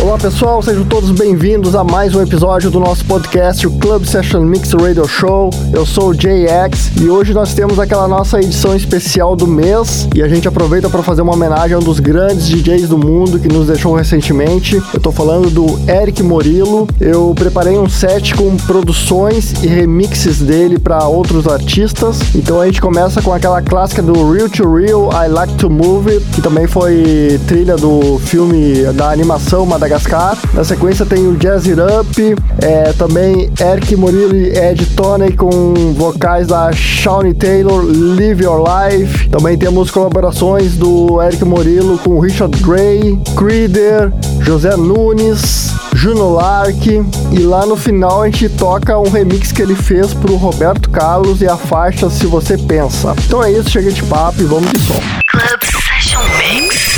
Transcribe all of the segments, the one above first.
Olá pessoal, sejam todos bem-vindos a mais um episódio do nosso podcast, o Club Session Mix Radio Show. Eu sou o JX e hoje nós temos aquela nossa edição especial do mês e a gente aproveita para fazer uma homenagem a um dos grandes DJs do mundo que nos deixou recentemente. Eu tô falando do Eric Morillo. Eu preparei um set com produções e remixes dele para outros artistas. Então a gente começa com aquela clássica do Real to Real, I Like to Move que também foi trilha do filme da animação Madagascar Madagascar. Na sequência tem o Jazz It Up, é, também Eric Morillo e Ed Toney com vocais da Shawnee Taylor, Live Your Life. Também temos colaborações do Eric Morillo com Richard Gray, Creeder, José Nunes, Juno Lark. E lá no final a gente toca um remix que ele fez pro Roberto Carlos e a faixa Se Você Pensa. Então é isso, chega de papo e vamos de som. Club Session Mix.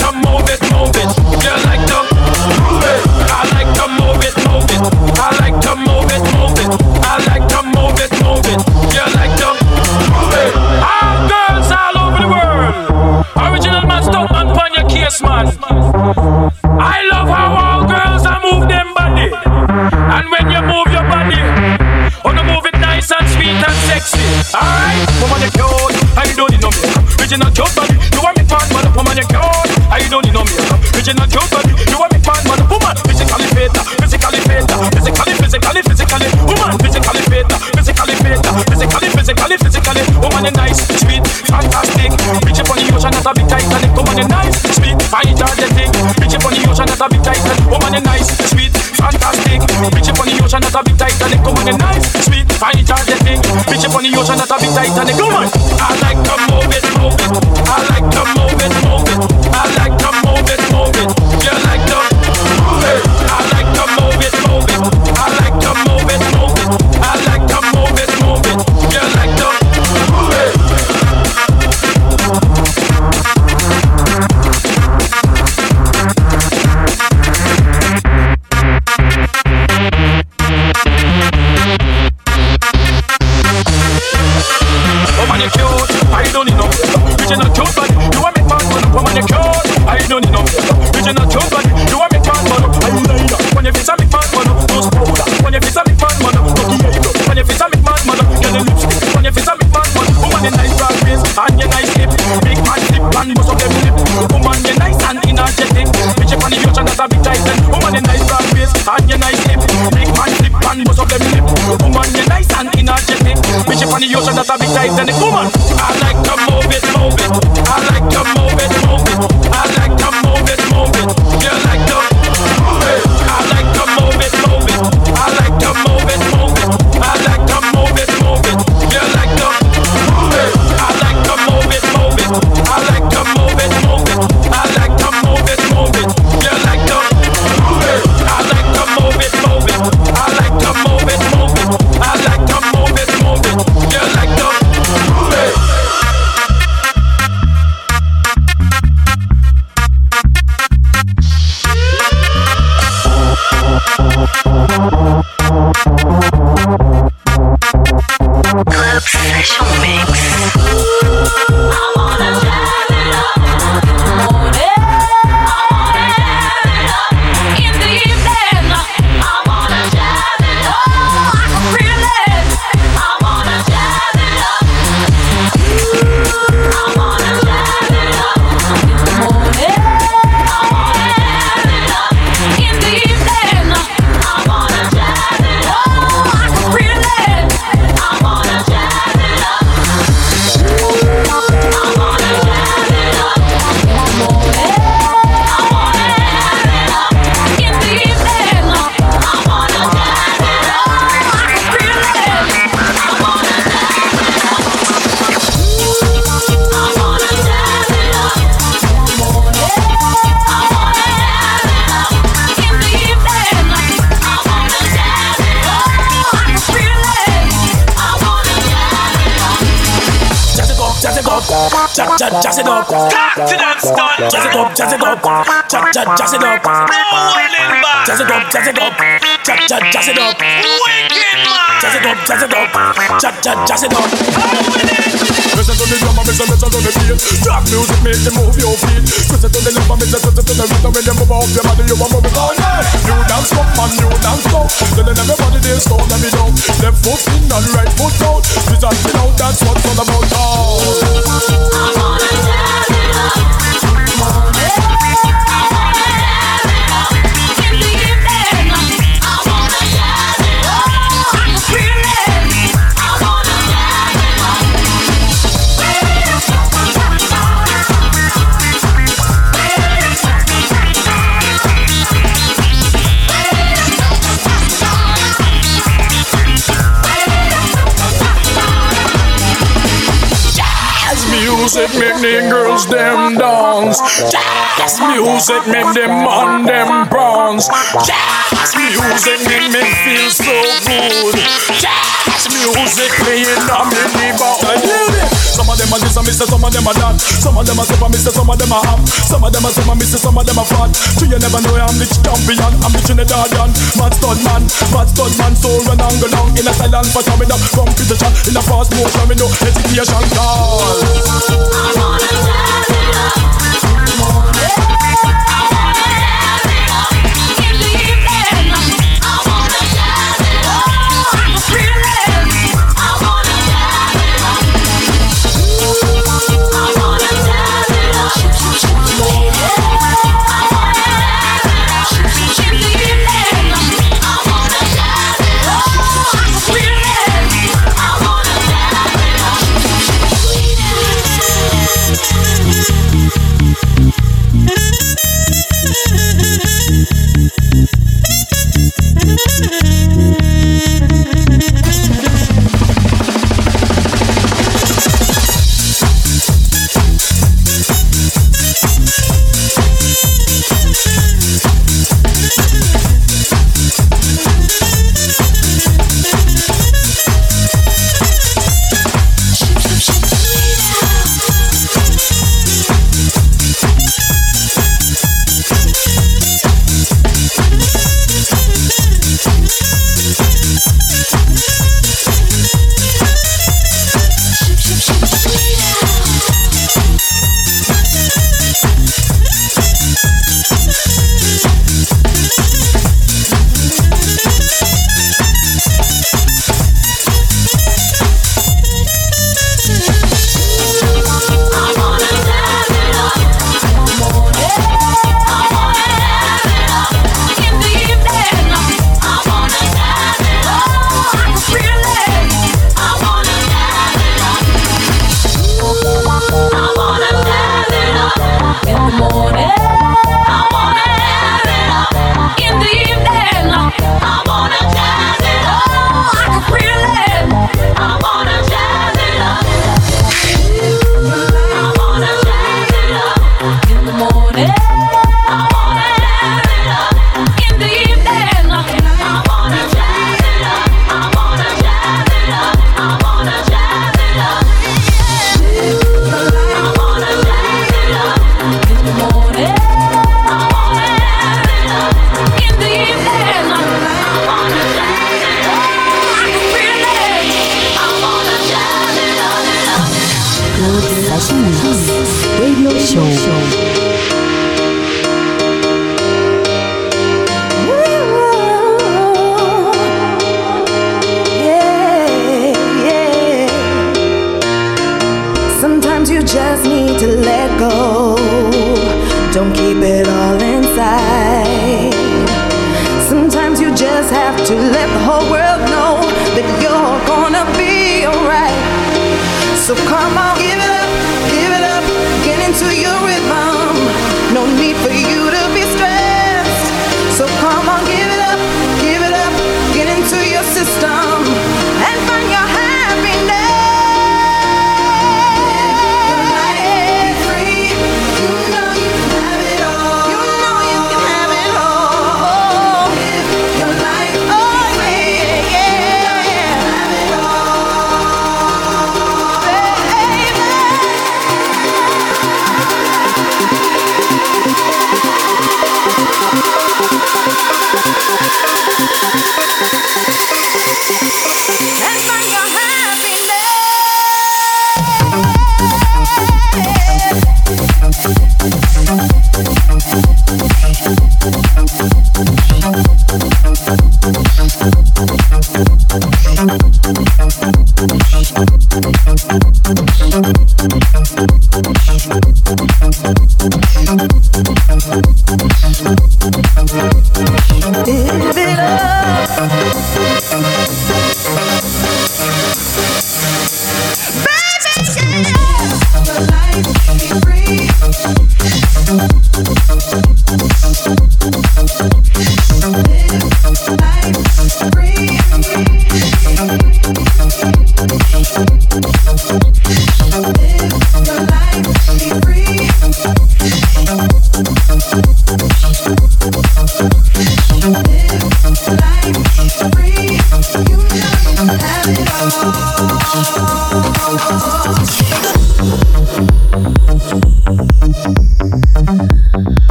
Woman, I like to move it, move it. I like to move it, move it. I like to move it, move it. You like jazz it up. Jazz it up, jazz it up, jazz jazz jazz it up. No winning back. Jazz it up, jazz it up, jazz jazz jazz it up. Wicked man. Jazz it up, jazz it up, jazz jazz jazz it up. Listen to the drum and listen, listen to the beat. Stop music, make you move your feet. Twist it to the left and listen, twist it to the right. And when you move off your body, you want move it all night. New dance come and new dance go. Telling everybody they slow them it down. Left foot in and right foot out. Twist and spin out, that's what's all about. Oh. Jazz music make the girls them dance. Jazz music make them man them bronze. Jazz music make me feel so good. Jazz music playing on me bounce. Some of them are this and me some of them are that. Some of them are super, me some of them are up. Some of them are super, me some of them are fat. So you never know I'm the champion. I'm the Trinidadian. Mad stud man, mad stud man. So run and go down in a silent for coming up. Competition in a fast motion, me no hesitation. Call. Club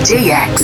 DJ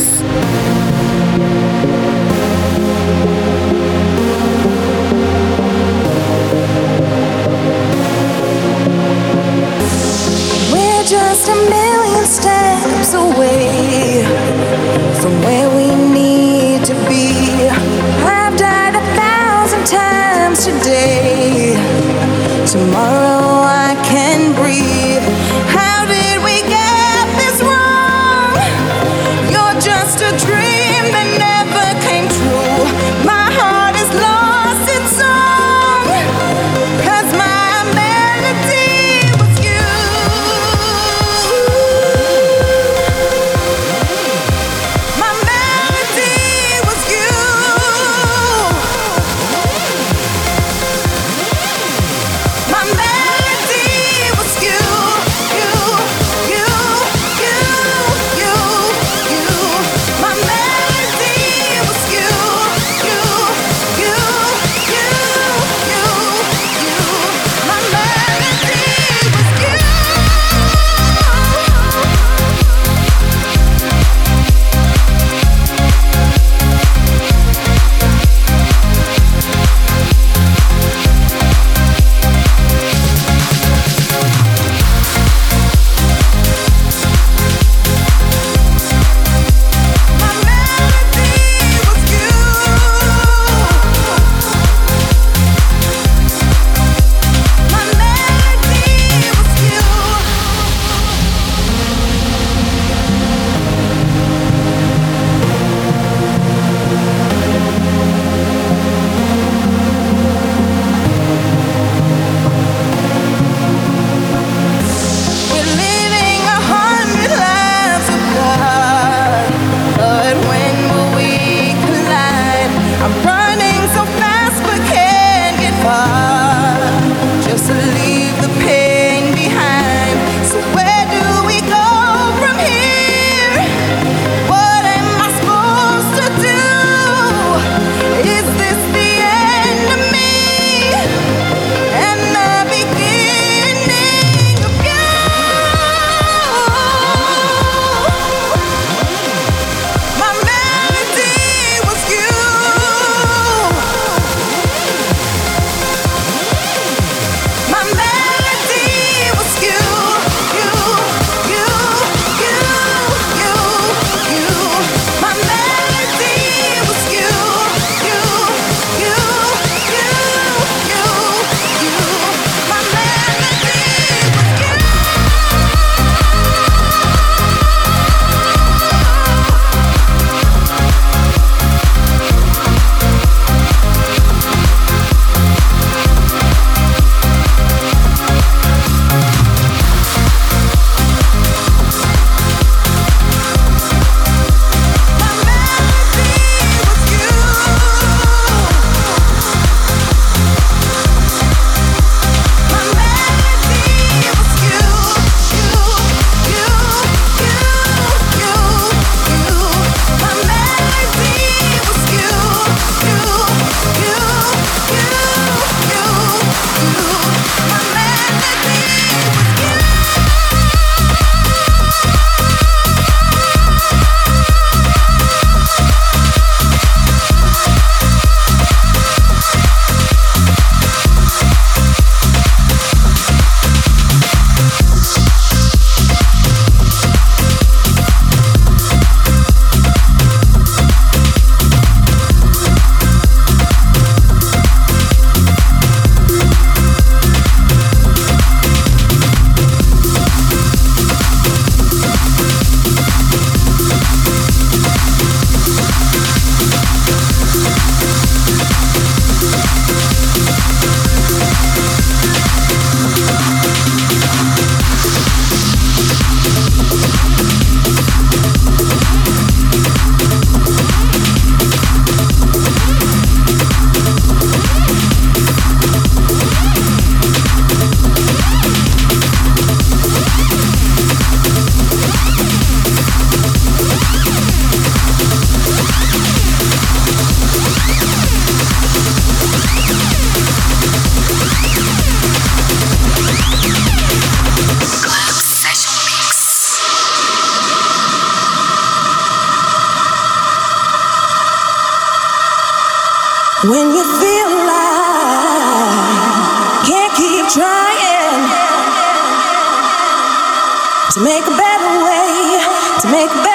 make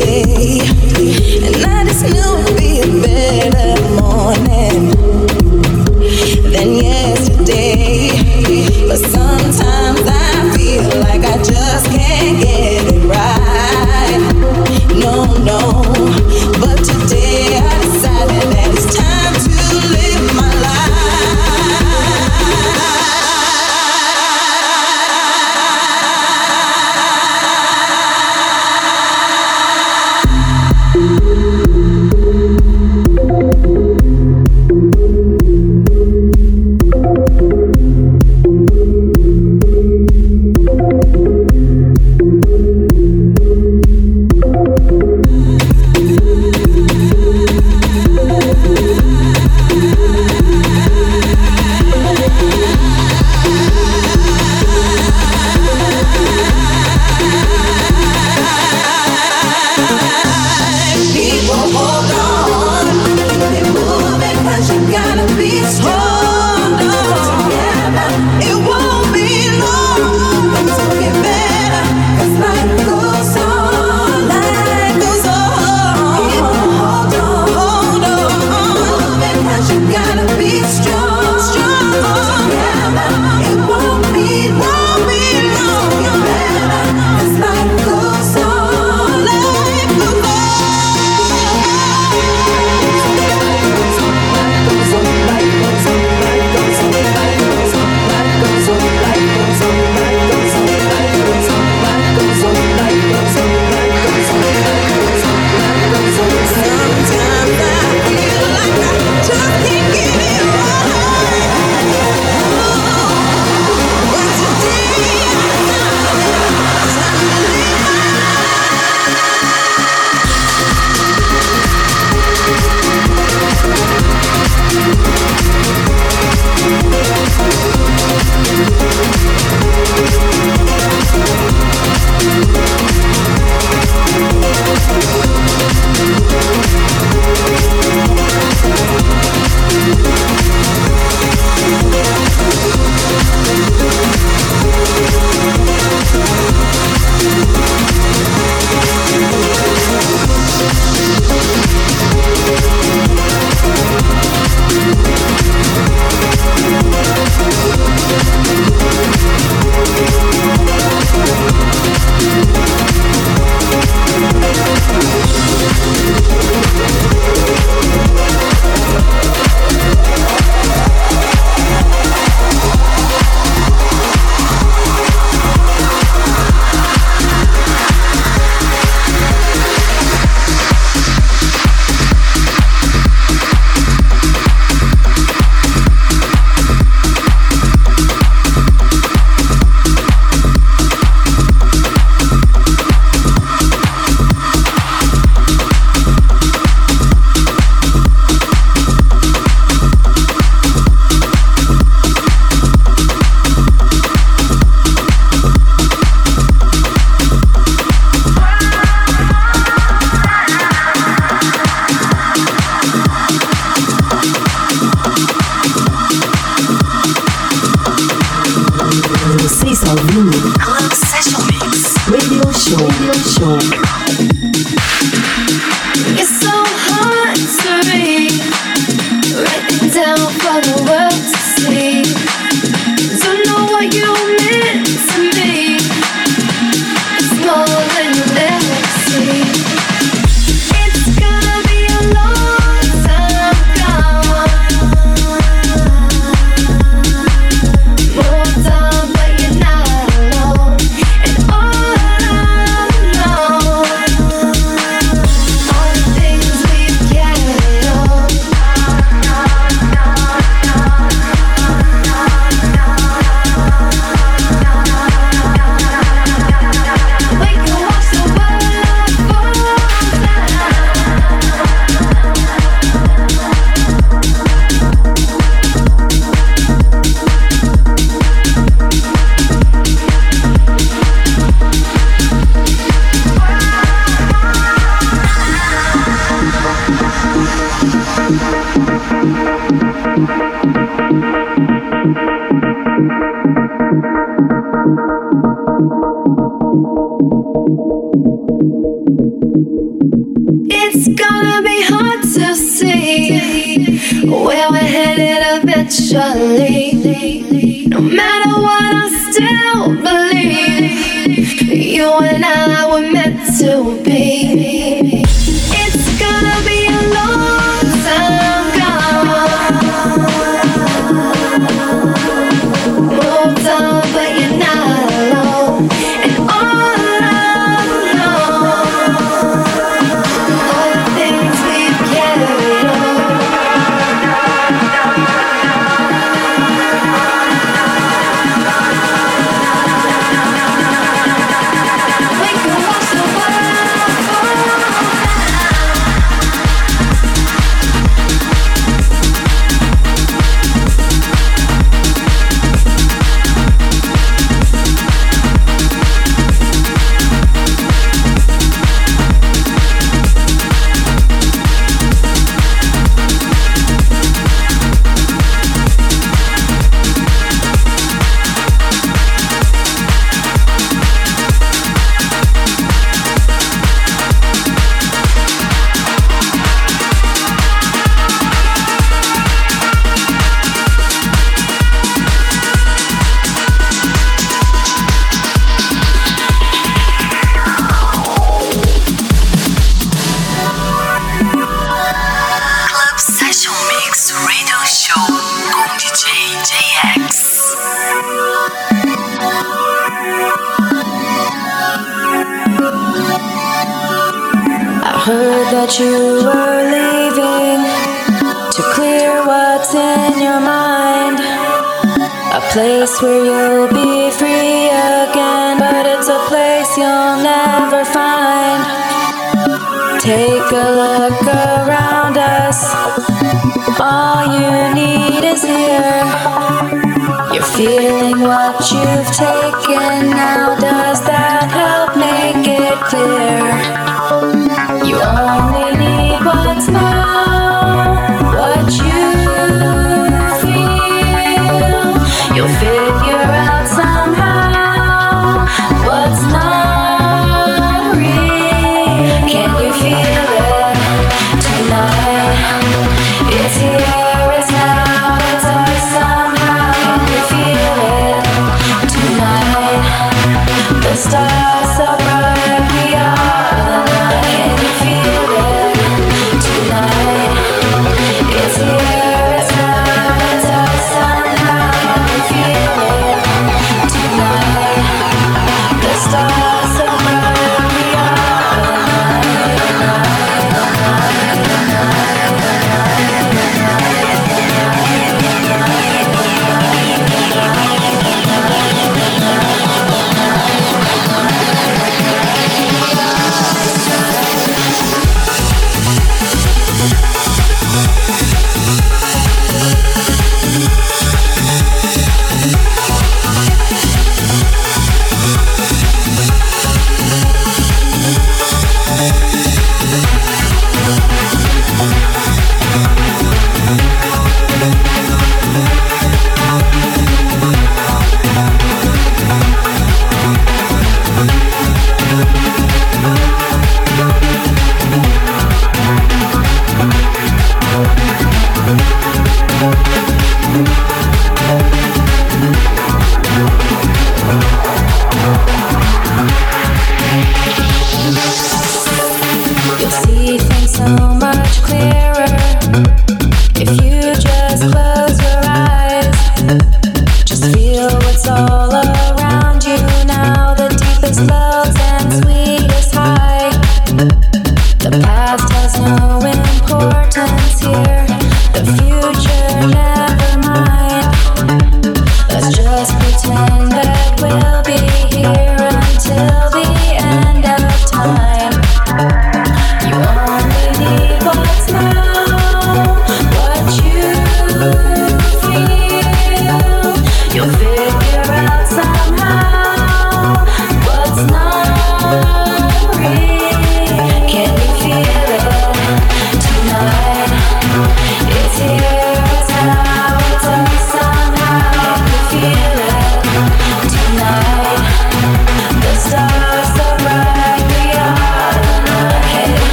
day. And I just knew it'd be a better morning than yesterday. But sometimes.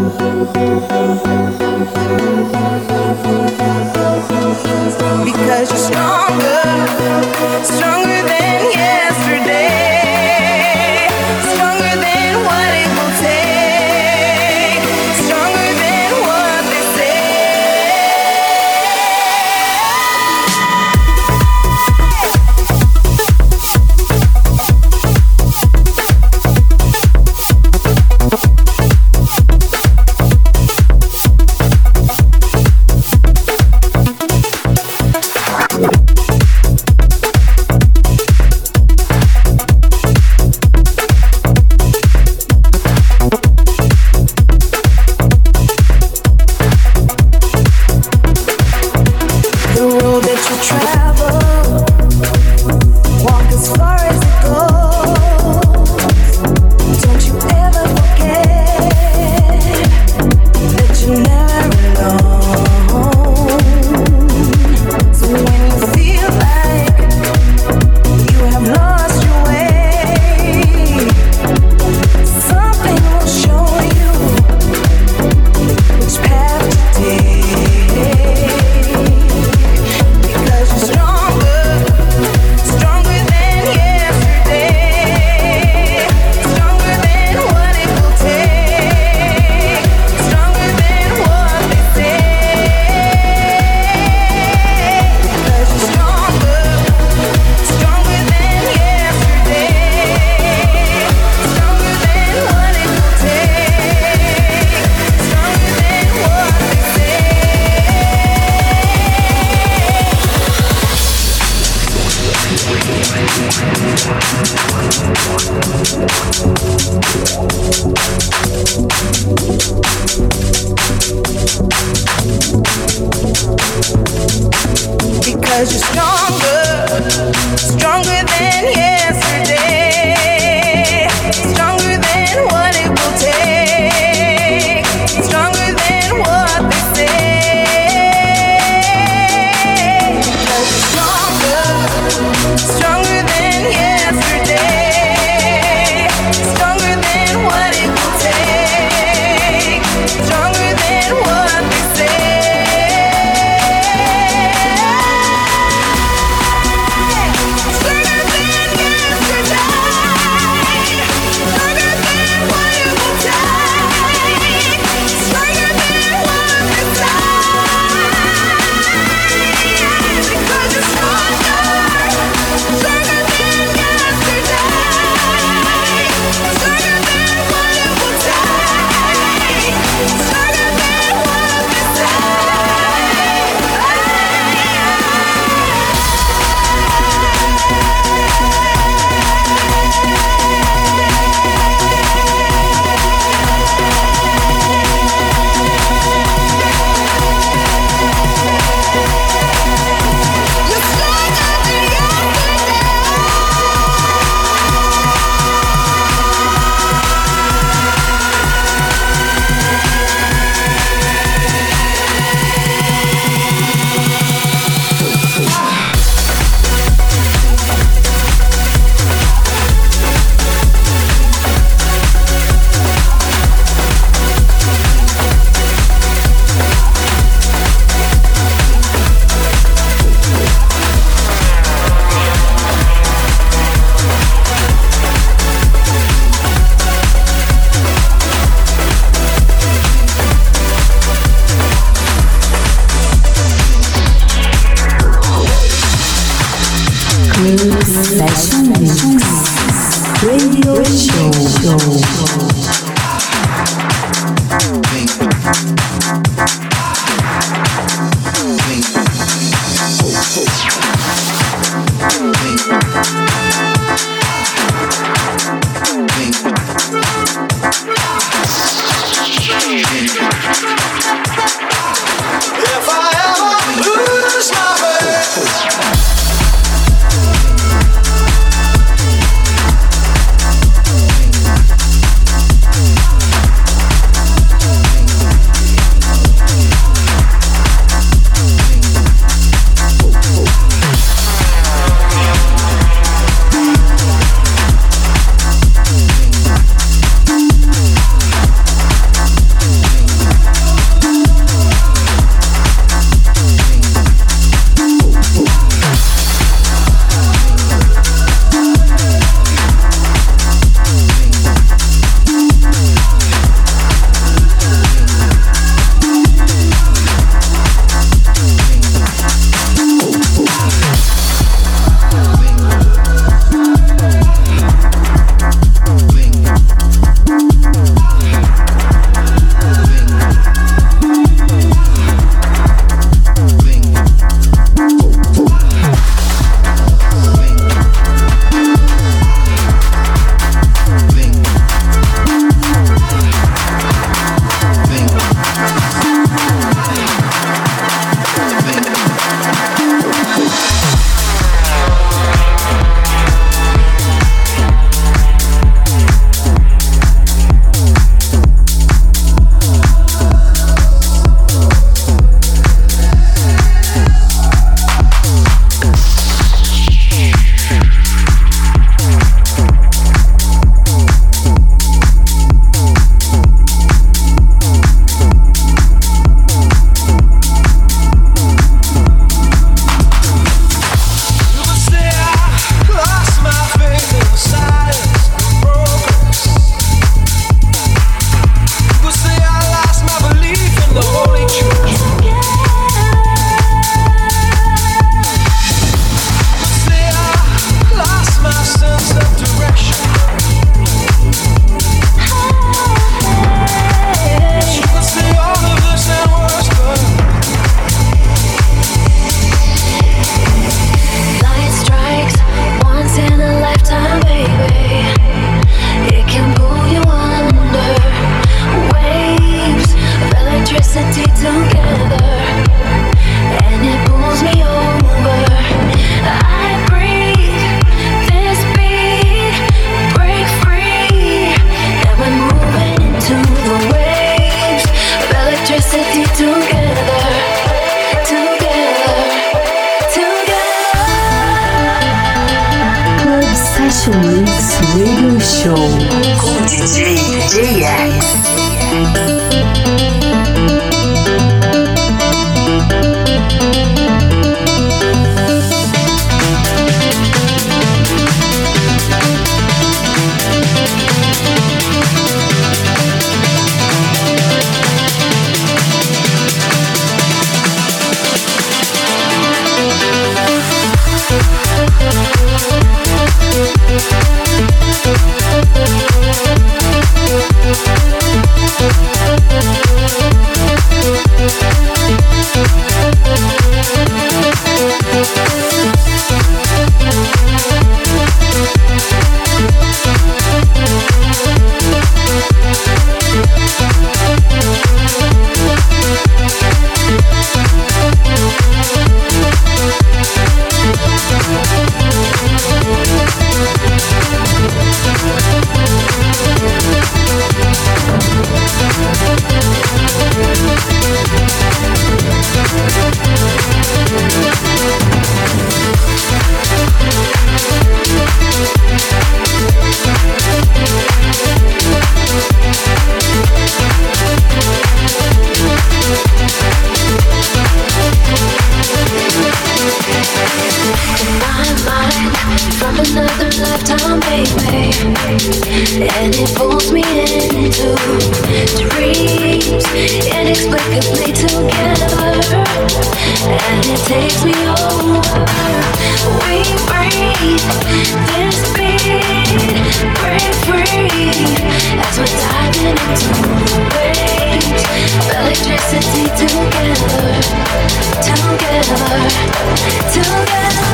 Because you're stronger, stronger than yeah. 姐。My another lifetime, baby. And it pulls me into dreams, together. And it takes me over. We breathe this beat, free as we're diving into electricity together, together, together.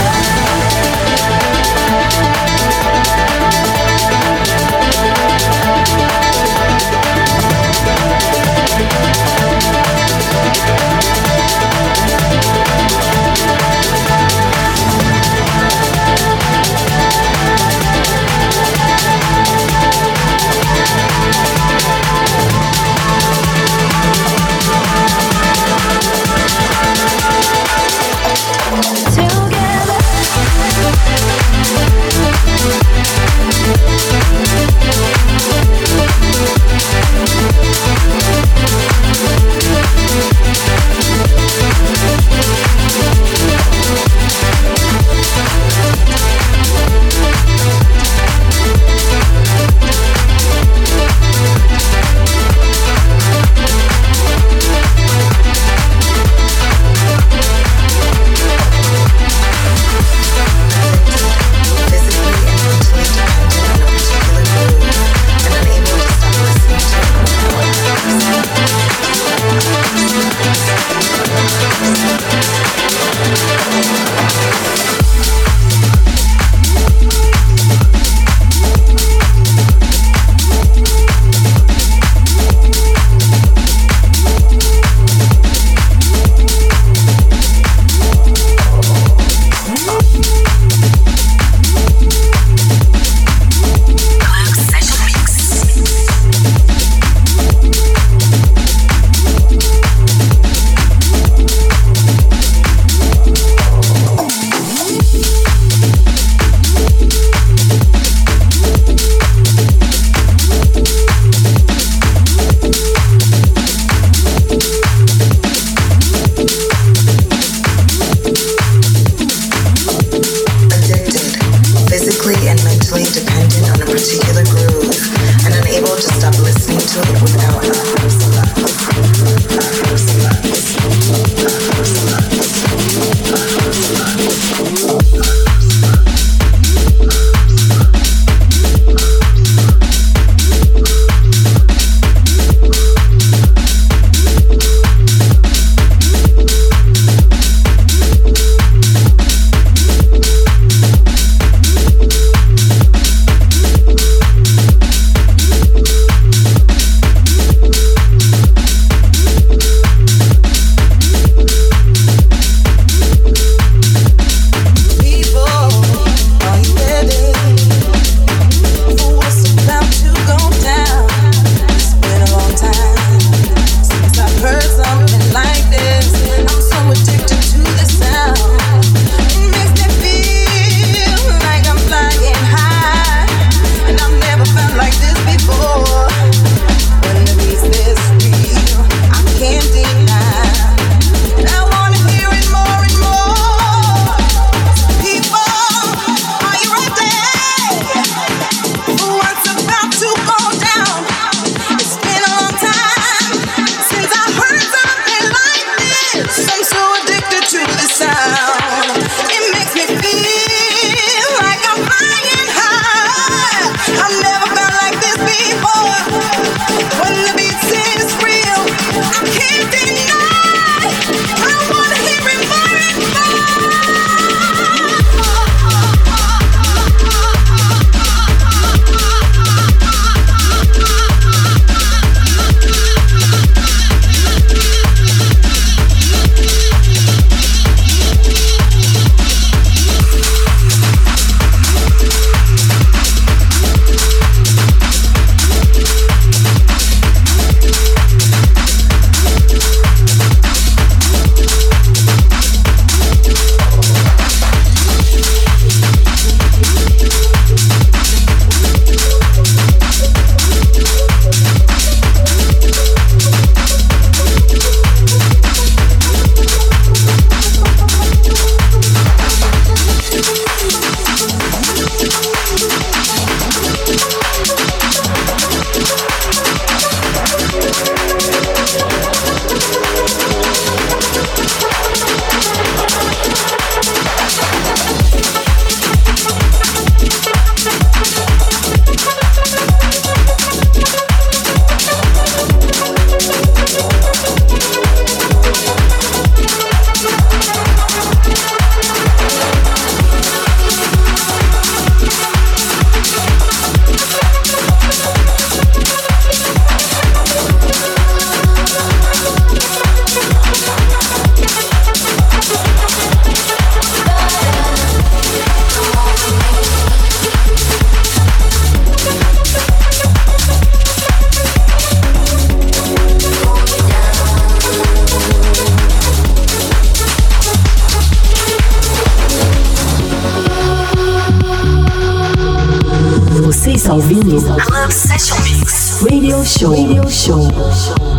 Radio Show.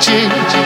Ser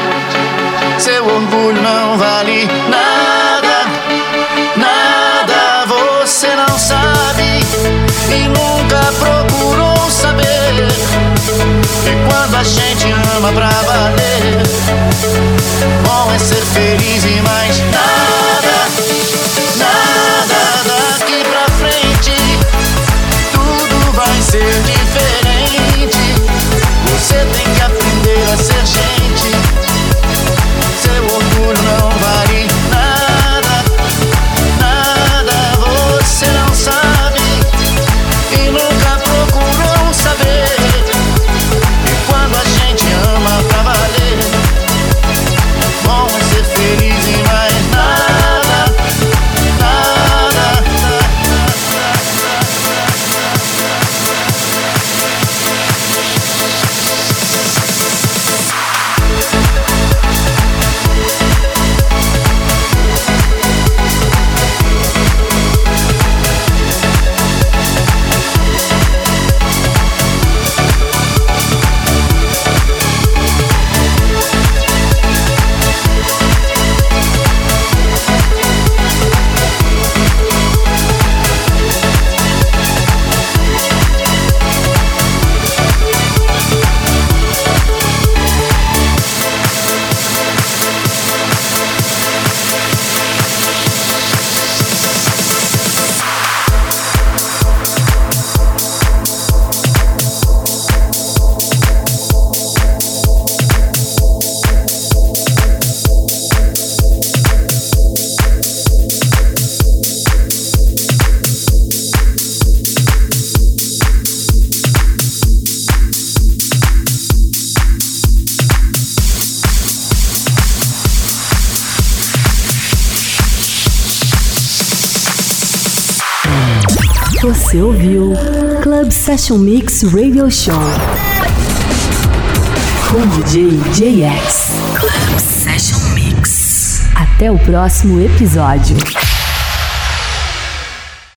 Session Mix Radio Show com DJ JX. Club Session Mix. Até o próximo episódio.